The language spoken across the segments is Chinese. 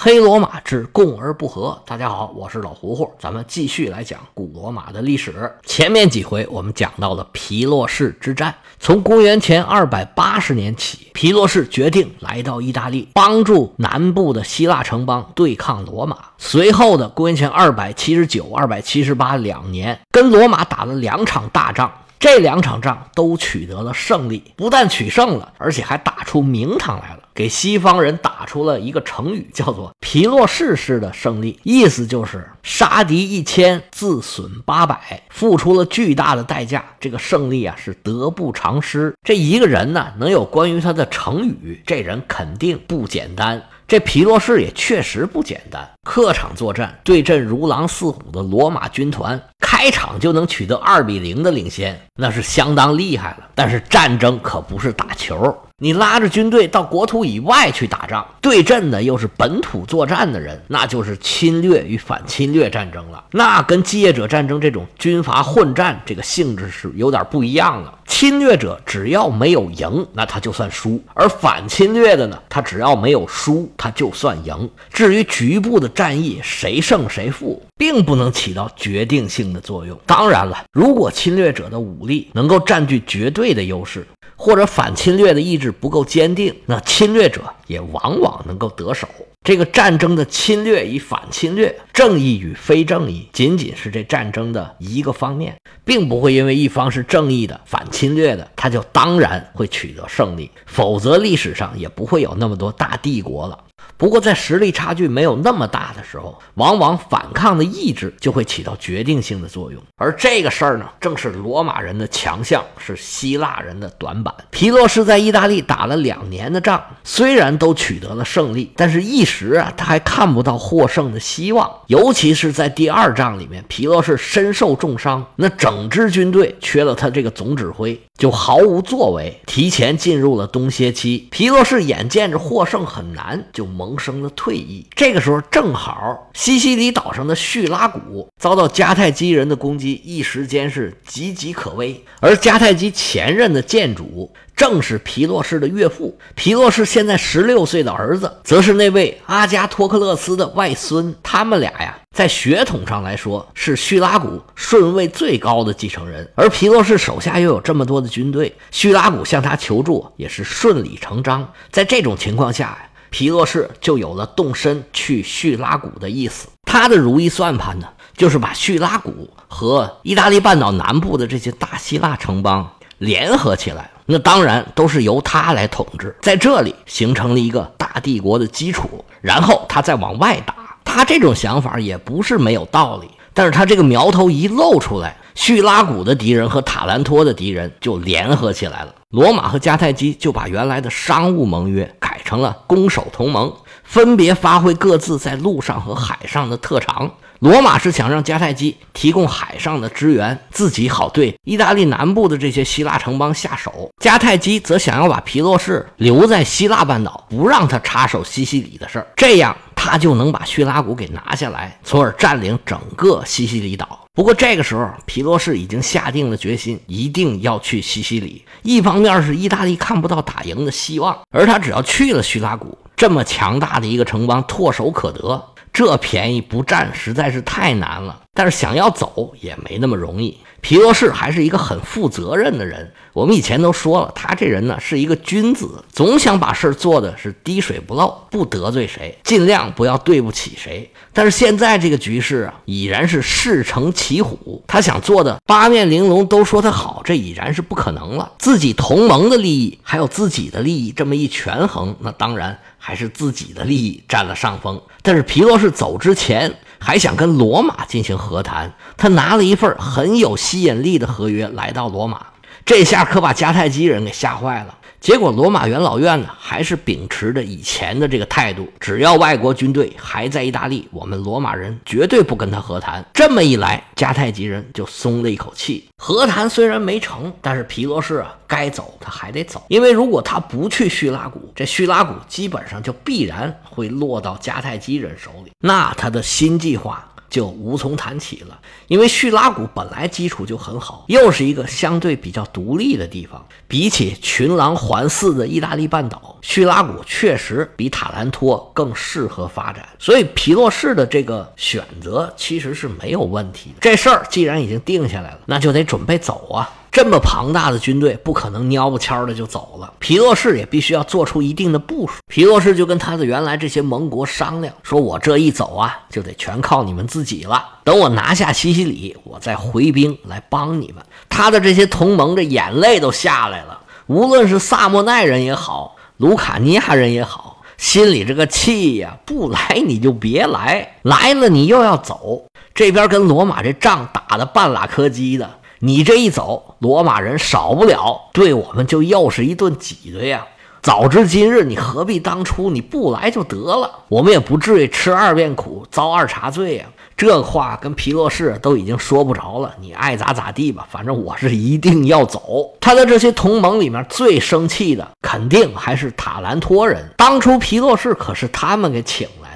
黑罗马之共而不和。大家好，我是老胡胡，咱们继续来讲古罗马的历史。前面几回我们讲到了皮洛士之战，从公元前二百八十年起，皮洛士决定来到意大利，帮助南部的希腊城邦对抗罗马。随后的公元前二百七十九、二百七十八两年，跟罗马打了两场大仗。这两场仗都取得了胜利，不但取胜了，而且还打出名堂来了，给西方人打出了一个成语，叫做“皮洛士式的胜利”，意思就是杀敌一千，自损八百，付出了巨大的代价。这个胜利啊，是得不偿失。这一个人呢，能有关于他的成语，这人肯定不简单。这皮洛士也确实不简单，客场作战对阵如狼似虎的罗马军团，开场就能取得二比零的领先，那是相当厉害了。但是战争可不是打球。你拉着军队到国土以外去打仗，对阵的又是本土作战的人，那就是侵略与反侵略战争了。那跟继业者战争这种军阀混战这个性质是有点不一样了。侵略者只要没有赢，那他就算输；而反侵略的呢，他只要没有输，他就算赢。至于局部的战役谁胜谁负，并不能起到决定性的作用。当然了，如果侵略者的武力能够占据绝对的优势。或者反侵略的意志不够坚定，那侵略者也往往能够得手。这个战争的侵略与反侵略、正义与非正义，仅仅是这战争的一个方面，并不会因为一方是正义的、反侵略的，他就当然会取得胜利。否则，历史上也不会有那么多大帝国了。不过，在实力差距没有那么大的时候，往往反抗的意志就会起到决定性的作用。而这个事儿呢，正是罗马人的强项，是希腊人的短板。皮洛士在意大利打了两年的仗，虽然都取得了胜利，但是一时啊，他还看不到获胜的希望。尤其是在第二仗里面，皮洛士身受重伤，那整支军队缺了他这个总指挥，就毫无作为，提前进入了冬歇期。皮洛士眼见着获胜很难，就萌。生了退意。这个时候，正好西西里岛上的叙拉古遭到迦太基人的攻击，一时间是岌岌可危。而迦太基前任的建主正是皮洛士的岳父，皮洛士现在十六岁的儿子，则是那位阿加托克勒斯的外孙。他们俩呀，在血统上来说是叙拉古顺位最高的继承人。而皮洛士手下又有这么多的军队，叙拉古向他求助也是顺理成章。在这种情况下呀。皮洛士就有了动身去叙拉古的意思。他的如意算盘呢，就是把叙拉古和意大利半岛南部的这些大希腊城邦联合起来。那当然都是由他来统治，在这里形成了一个大帝国的基础。然后他再往外打。他这种想法也不是没有道理，但是他这个苗头一露出来，叙拉古的敌人和塔兰托的敌人就联合起来了。罗马和迦太基就把原来的商务盟约改成了攻守同盟，分别发挥各自在陆上和海上的特长。罗马是想让迦太基提供海上的支援，自己好对意大利南部的这些希腊城邦下手；迦太基则想要把皮洛士留在希腊半岛，不让他插手西西里的事儿，这样他就能把叙拉古给拿下来，从而占领整个西西里岛。不过这个时候，皮洛士已经下定了决心，一定要去西西里。一方面是意大利看不到打赢的希望，而他只要去了叙拉古，这么强大的一个城邦唾手可得，这便宜不占实在是太难了。但是想要走也没那么容易。皮洛士还是一个很负责任的人。我们以前都说了，他这人呢是一个君子，总想把事儿做的是滴水不漏，不得罪谁，尽量不要对不起谁。但是现在这个局势啊，已然是势成骑虎，他想做的八面玲珑都说他好，这已然是不可能了。自己同盟的利益还有自己的利益这么一权衡，那当然还是自己的利益占了上风。但是皮洛士走之前。还想跟罗马进行和谈，他拿了一份很有吸引力的合约来到罗马，这下可把迦太基人给吓坏了。结果罗马元老院呢，还是秉持着以前的这个态度，只要外国军队还在意大利，我们罗马人绝对不跟他和谈。这么一来，迦太基人就松了一口气。和谈虽然没成，但是皮罗士啊，该走他还得走，因为如果他不去叙拉古，这叙拉古基本上就必然会落到迦太基人手里，那他的新计划。就无从谈起了。因为叙拉古本来基础就很好，又是一个相对比较独立的地方，比起群狼环伺的意大利半岛，叙拉古确实比塔兰托更适合发展。所以皮洛士的这个选择其实是没有问题的。这事儿既然已经定下来了，那就得准备走啊。这么庞大的军队，不可能蔫不悄的就走了。皮洛士也必须要做出一定的部署。皮洛士就跟他的原来这些盟国商量，说我这一走啊，就得全靠你们自己了。等我拿下西西里，我再回兵来帮你们。他的这些同盟的眼泪都下来了，无论是萨莫奈人也好，卢卡尼亚人也好，心里这个气呀，不来你就别来，来了你又要走。这边跟罗马这仗打的半拉磕叽的。你这一走，罗马人少不了对我们就又是一顿挤兑呀！早知今日，你何必当初你不来就得了，我们也不至于吃二遍苦，遭二茬罪呀！这话跟皮洛士都已经说不着了，你爱咋咋地吧，反正我是一定要走。他的这些同盟里面最生气的，肯定还是塔兰托人。当初皮洛士可是他们给请来。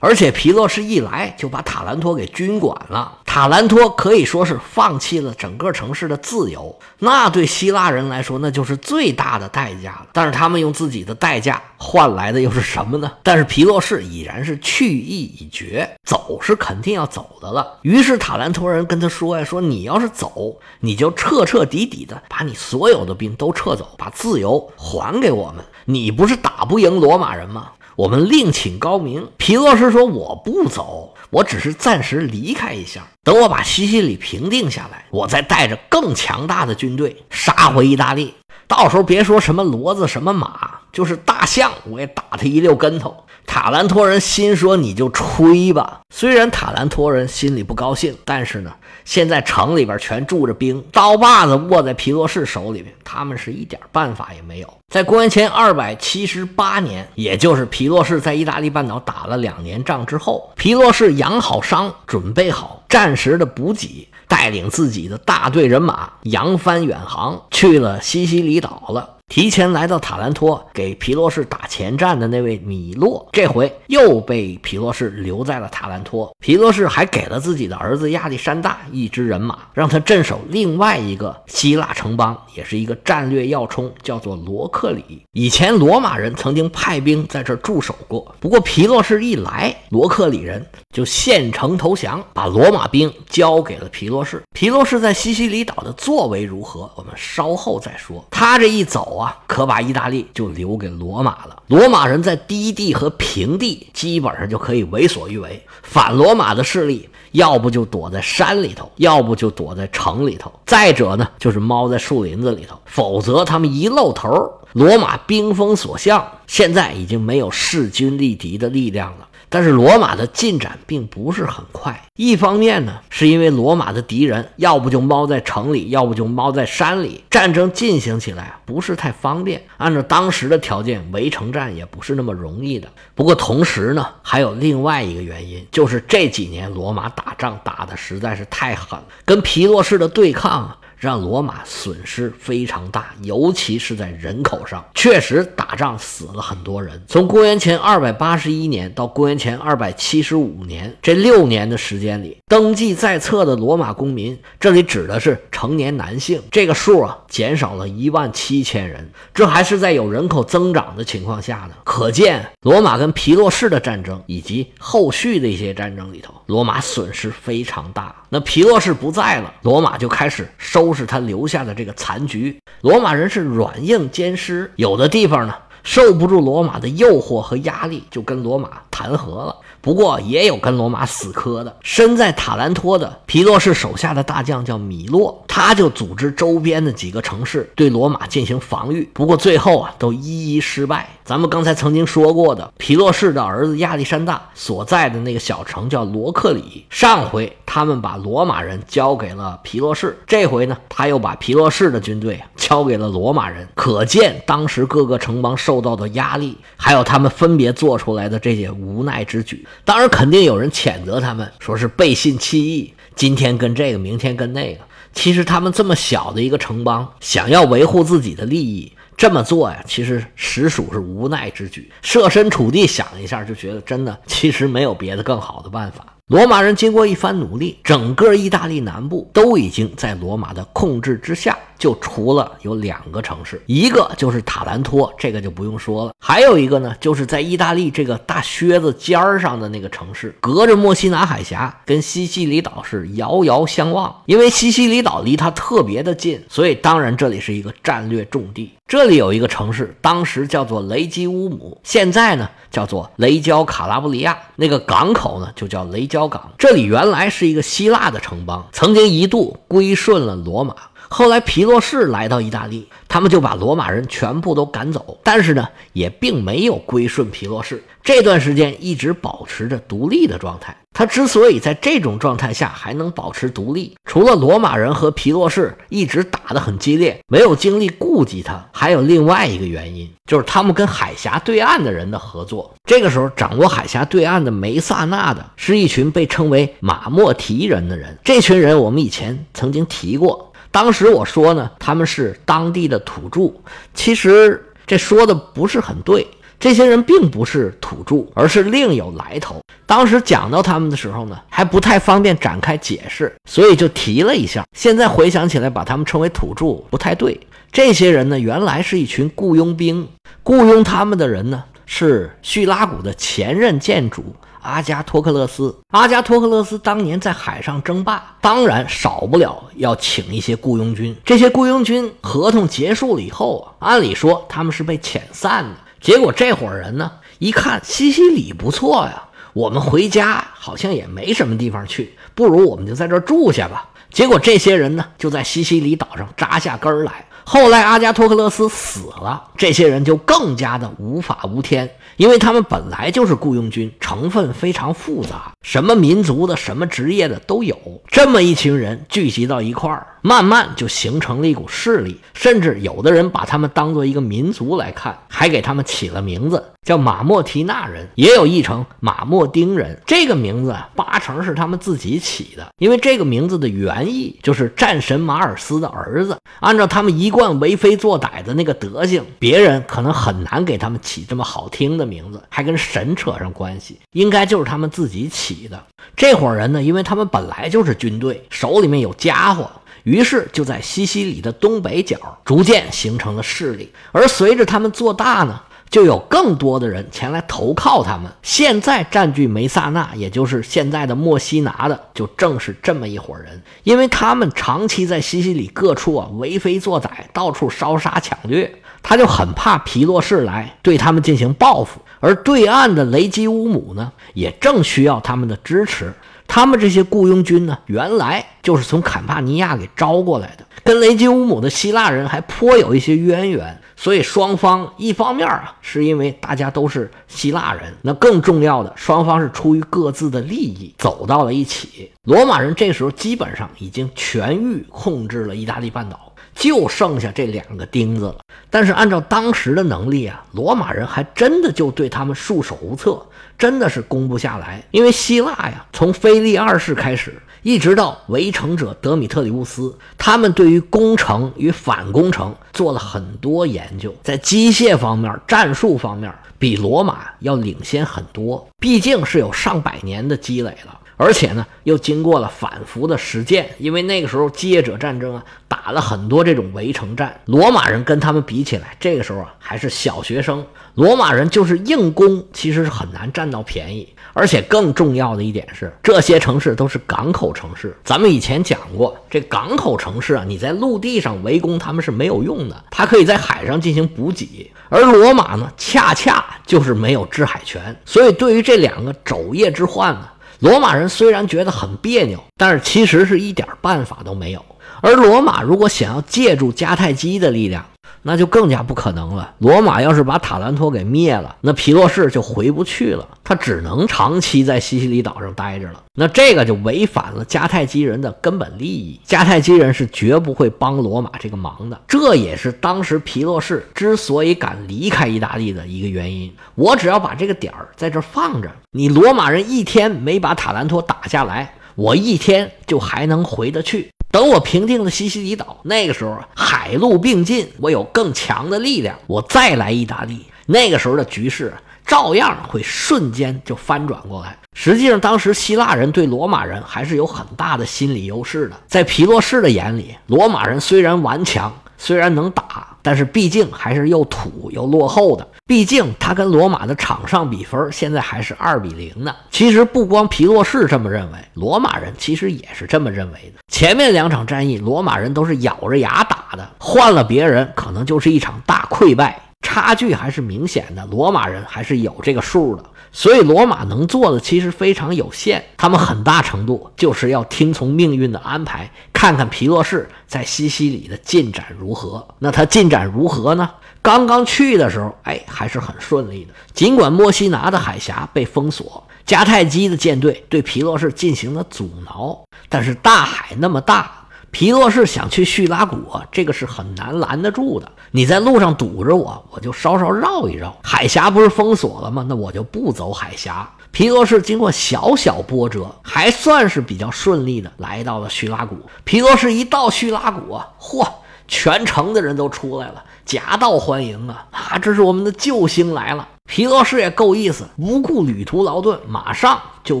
而且皮洛士一来就把塔兰托给军管了，塔兰托可以说是放弃了整个城市的自由，那对希腊人来说那就是最大的代价了。但是他们用自己的代价换来的又是什么呢？但是皮洛士已然是去意已决，走是肯定要走的了。于是塔兰托人跟他说呀：“说你要是走，你就彻彻底底的把你所有的兵都撤走，把自由还给我们。你不是打不赢罗马人吗？”我们另请高明。皮洛士说：“我不走，我只是暂时离开一下。等我把西西里平定下来，我再带着更强大的军队杀回意大利。到时候别说什么骡子、什么马，就是大象，我也打他一溜跟头。”塔兰托人心说：“你就吹吧。”虽然塔兰托人心里不高兴，但是呢，现在城里边全住着兵，刀把子握在皮洛士手里边，他们是一点办法也没有。在公元前二百七十八年，也就是皮洛士在意大利半岛打了两年仗之后，皮洛士养好伤，准备好战时的补给，带领自己的大队人马扬帆远航，去了西西里岛了。提前来到塔兰托给皮洛士打前站的那位米洛，这回又被皮洛士留在了塔兰托。皮洛士还给了自己的儿子亚历山大一支人马，让他镇守另外一个希腊城邦，也是一个战略要冲，叫做罗克里。以前罗马人曾经派兵在这驻守过，不过皮洛士一来，罗克里人就献城投降，把罗马兵交给了皮洛士。皮洛士在西西里岛的作为如何，我们稍后再说。他这一走。啊，可把意大利就留给罗马了。罗马人在低地和平地基本上就可以为所欲为。反罗马的势力，要不就躲在山里头，要不就躲在城里头，再者呢，就是猫在树林子里头。否则他们一露头，罗马兵锋所向，现在已经没有势均力敌的力量了。但是罗马的进展并不是很快。一方面呢，是因为罗马的敌人要不就猫在城里，要不就猫在山里，战争进行起来不是太方便。按照当时的条件，围城战也不是那么容易的。不过同时呢，还有另外一个原因，就是这几年罗马打仗打的实在是太狠，跟皮洛士的对抗啊。让罗马损失非常大，尤其是在人口上，确实打仗死了很多人。从公元前二百八十一年到公元前二百七十五年这六年的时间里，登记在册的罗马公民，这里指的是成年男性，这个数啊减少了一万七千人。这还是在有人口增长的情况下呢。可见，罗马跟皮洛士的战争以及后续的一些战争里头，罗马损失非常大。那皮洛士不在了，罗马就开始收拾他留下的这个残局。罗马人是软硬兼施，有的地方呢受不住罗马的诱惑和压力，就跟罗马谈和了。不过也有跟罗马死磕的。身在塔兰托的皮洛士手下的大将叫米洛，他就组织周边的几个城市对罗马进行防御。不过最后啊，都一一失败。咱们刚才曾经说过的，皮洛士的儿子亚历山大所在的那个小城叫罗克里。上回他们把罗马人交给了皮洛士，这回呢，他又把皮洛士的军队交给了罗马人。可见当时各个城邦受到的压力，还有他们分别做出来的这些无奈之举。当然，肯定有人谴责他们，说是背信弃义，今天跟这个，明天跟那个。其实他们这么小的一个城邦，想要维护自己的利益。这么做呀，其实实属是无奈之举。设身处地想一下，就觉得真的，其实没有别的更好的办法。罗马人经过一番努力，整个意大利南部都已经在罗马的控制之下，就除了有两个城市，一个就是塔兰托，这个就不用说了，还有一个呢，就是在意大利这个大靴子尖儿上的那个城市，隔着墨西拿海峡，跟西西里岛是遥遥相望。因为西西里岛离它特别的近，所以当然这里是一个战略重地。这里有一个城市，当时叫做雷基乌姆，现在呢叫做雷焦卡拉布里亚。那个港口呢就叫雷焦港。这里原来是一个希腊的城邦，曾经一度归顺了罗马。后来皮洛士来到意大利，他们就把罗马人全部都赶走，但是呢也并没有归顺皮洛士。这段时间一直保持着独立的状态。他之所以在这种状态下还能保持独立，除了罗马人和皮洛士一直打得很激烈，没有精力顾及他，还有另外一个原因，就是他们跟海峡对岸的人的合作。这个时候，掌握海峡对岸的梅萨纳的是一群被称为马莫提人的人。这群人我们以前曾经提过，当时我说呢，他们是当地的土著，其实这说的不是很对。这些人并不是土著，而是另有来头。当时讲到他们的时候呢，还不太方便展开解释，所以就提了一下。现在回想起来，把他们称为土著不太对。这些人呢，原来是一群雇佣兵，雇佣他们的人呢是叙拉古的前任建主阿加托克勒斯。阿加托克勒斯当年在海上争霸，当然少不了要请一些雇佣军。这些雇佣军合同结束了以后啊，按理说他们是被遣散的。结果这伙人呢，一看西西里不错呀，我们回家好像也没什么地方去，不如我们就在这住下吧。结果这些人呢，就在西西里岛上扎下根来。后来阿加托克勒斯死了，这些人就更加的无法无天，因为他们本来就是雇佣军，成分非常复杂，什么民族的、什么职业的都有。这么一群人聚集到一块儿，慢慢就形成了一股势力，甚至有的人把他们当做一个民族来看，还给他们起了名字。叫马莫提纳人，也有译成马莫丁人。这个名字，八成是他们自己起的，因为这个名字的原意就是战神马尔斯的儿子。按照他们一贯惯为非作歹的那个德行，别人可能很难给他们起这么好听的名字，还跟神扯上关系，应该就是他们自己起的。这伙人呢，因为他们本来就是军队，手里面有家伙，于是就在西西里的东北角逐渐形成了势力。而随着他们做大呢，就有更多的人前来投靠他们。现在占据梅萨纳，也就是现在的墨西拿的，就正是这么一伙人。因为他们长期在西西里各处啊为非作歹，到处烧杀抢掠，他就很怕皮洛士来对他们进行报复。而对岸的雷吉乌姆呢，也正需要他们的支持。他们这些雇佣军呢，原来就是从坎帕尼亚给招过来的，跟雷吉乌姆的希腊人还颇有一些渊源。所以双方一方面啊，是因为大家都是希腊人，那更重要的，双方是出于各自的利益走到了一起。罗马人这时候基本上已经全域控制了意大利半岛，就剩下这两个钉子了。但是按照当时的能力啊，罗马人还真的就对他们束手无策，真的是攻不下来。因为希腊呀，从腓力二世开始。一直到围城者德米特里乌斯，他们对于攻城与反攻城做了很多研究，在机械方面、战术方面比罗马要领先很多。毕竟是有上百年的积累了，而且呢又经过了反复的实践。因为那个时候基业者战争啊，打了很多这种围城战，罗马人跟他们比起来，这个时候啊还是小学生。罗马人就是硬攻，其实是很难占到便宜。而且更重要的一点是，这些城市都是港口城市。咱们以前讲过，这港口城市啊，你在陆地上围攻他们是没有用的，它可以在海上进行补给。而罗马呢，恰恰就是没有制海权，所以对于这两个肘腋之患呢，罗马人虽然觉得很别扭，但是其实是一点办法都没有。而罗马如果想要借助迦太基的力量，那就更加不可能了。罗马要是把塔兰托给灭了，那皮洛士就回不去了，他只能长期在西西里岛上待着了。那这个就违反了迦太基人的根本利益，迦太基人是绝不会帮罗马这个忙的。这也是当时皮洛士之所以敢离开意大利的一个原因。我只要把这个点儿在这放着，你罗马人一天没把塔兰托打下来，我一天就还能回得去。等我平定了西西里岛，那个时候海陆并进，我有更强的力量，我再来意大利，那个时候的局势照样会瞬间就翻转过来。实际上，当时希腊人对罗马人还是有很大的心理优势的。在皮洛士的眼里，罗马人虽然顽强，虽然能打，但是毕竟还是又土又落后的。毕竟他跟罗马的场上比分现在还是二比零呢。其实不光皮洛士这么认为，罗马人其实也是这么认为的。前面两场战役，罗马人都是咬着牙打的，换了别人，可能就是一场大溃败，差距还是明显的。罗马人还是有这个数的。所以，罗马能做的其实非常有限，他们很大程度就是要听从命运的安排，看看皮洛士在西西里的进展如何。那他进展如何呢？刚刚去的时候，哎，还是很顺利的。尽管墨西拿的海峡被封锁，迦太基的舰队对皮洛士进行了阻挠，但是大海那么大。皮洛士想去叙拉古，这个是很难拦得住的。你在路上堵着我，我就稍稍绕一绕。海峡不是封锁了吗？那我就不走海峡。皮洛士经过小小波折，还算是比较顺利的来到了叙拉古。皮洛士一到叙拉古，嚯，全城的人都出来了，夹道欢迎啊！啊，这是我们的救星来了。皮洛士也够意思，不顾旅途劳顿，马上就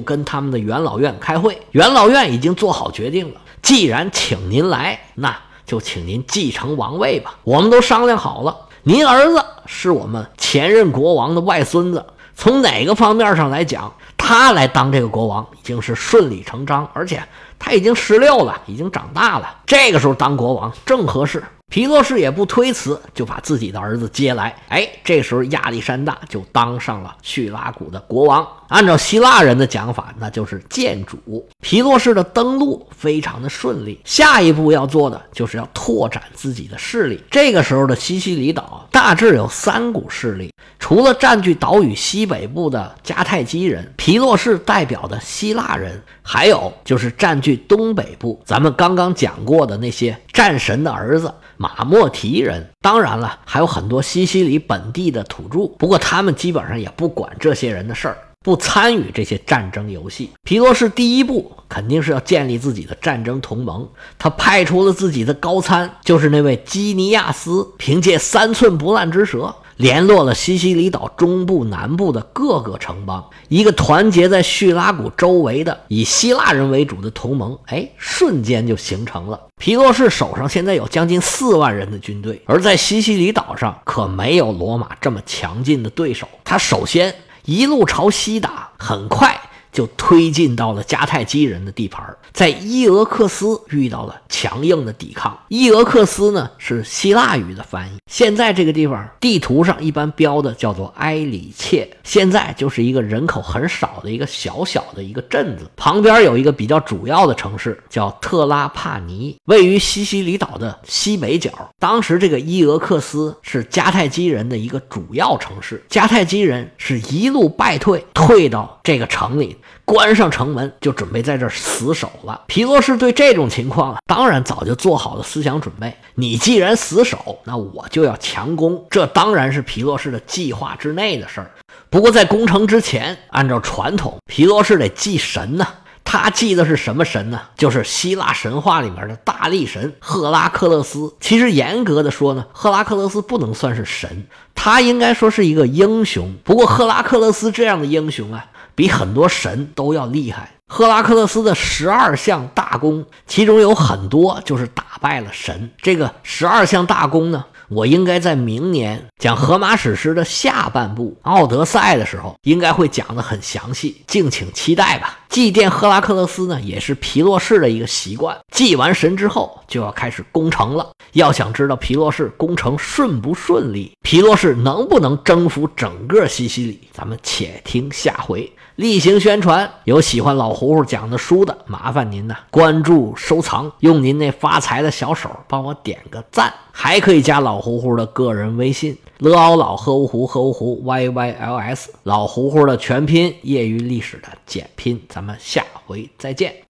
跟他们的元老院开会。元老院已经做好决定了。既然请您来，那就请您继承王位吧。我们都商量好了，您儿子是我们前任国王的外孙子，从哪个方面上来讲，他来当这个国王已经是顺理成章，而且他已经十六了，已经长大了，这个时候当国王正合适。皮洛士也不推辞，就把自己的儿子接来。哎，这时候亚历山大就当上了叙拉古的国王。按照希腊人的讲法，那就是建主。皮洛士的登陆非常的顺利，下一步要做的就是要拓展自己的势力。这个时候的西西里岛大致有三股势力，除了占据岛屿西北部的迦太基人，皮洛士代表的希腊人，还有就是占据东北部，咱们刚刚讲过的那些战神的儿子。马莫提人，当然了，还有很多西西里本地的土著，不过他们基本上也不管这些人的事儿，不参与这些战争游戏。皮洛士第一步肯定是要建立自己的战争同盟，他派出了自己的高参，就是那位基尼亚斯，凭借三寸不烂之舌。联络了西西里岛中部、南部的各个城邦，一个团结在叙拉古周围的以希腊人为主的同盟，哎，瞬间就形成了。皮洛士手上现在有将近四万人的军队，而在西西里岛上可没有罗马这么强劲的对手。他首先一路朝西打，很快。就推进到了迦太基人的地盘，在伊俄克斯遇到了强硬的抵抗。伊俄克斯呢是希腊语的翻译，现在这个地方地图上一般标的叫做埃里切，现在就是一个人口很少的一个小小的一个镇子，旁边有一个比较主要的城市叫特拉帕尼，位于西西里岛的西北角。当时这个伊俄克斯是迦太基人的一个主要城市，迦太基人是一路败退，退到这个城里。关上城门，就准备在这儿死守了。皮洛士对这种情况啊，当然早就做好了思想准备。你既然死守，那我就要强攻，这当然是皮洛士的计划之内的事儿。不过在攻城之前，按照传统，皮洛士得祭神呢。他祭的是什么神呢？就是希腊神话里面的大力神赫拉克勒斯。其实严格的说呢，赫拉克勒斯不能算是神，他应该说是一个英雄。不过赫拉克勒斯这样的英雄啊。比很多神都要厉害。赫拉克勒斯的十二项大功，其中有很多就是打败了神。这个十二项大功呢，我应该在明年讲荷马史诗的下半部《奥德赛》的时候，应该会讲的很详细，敬请期待吧。祭奠赫拉克勒斯呢，也是皮洛士的一个习惯。祭完神之后，就要开始攻城了。要想知道皮洛士攻城顺不顺利，皮洛士能不能征服整个西西里，咱们且听下回。例行宣传，有喜欢老胡胡讲的书的，麻烦您呢关注收藏，用您那发财的小手帮我点个赞，还可以加老胡胡的个人微信 l o 老 hu 湖 hu 湖 y y l s，老胡胡的全拼，业余历史的简拼。咱们下回再见。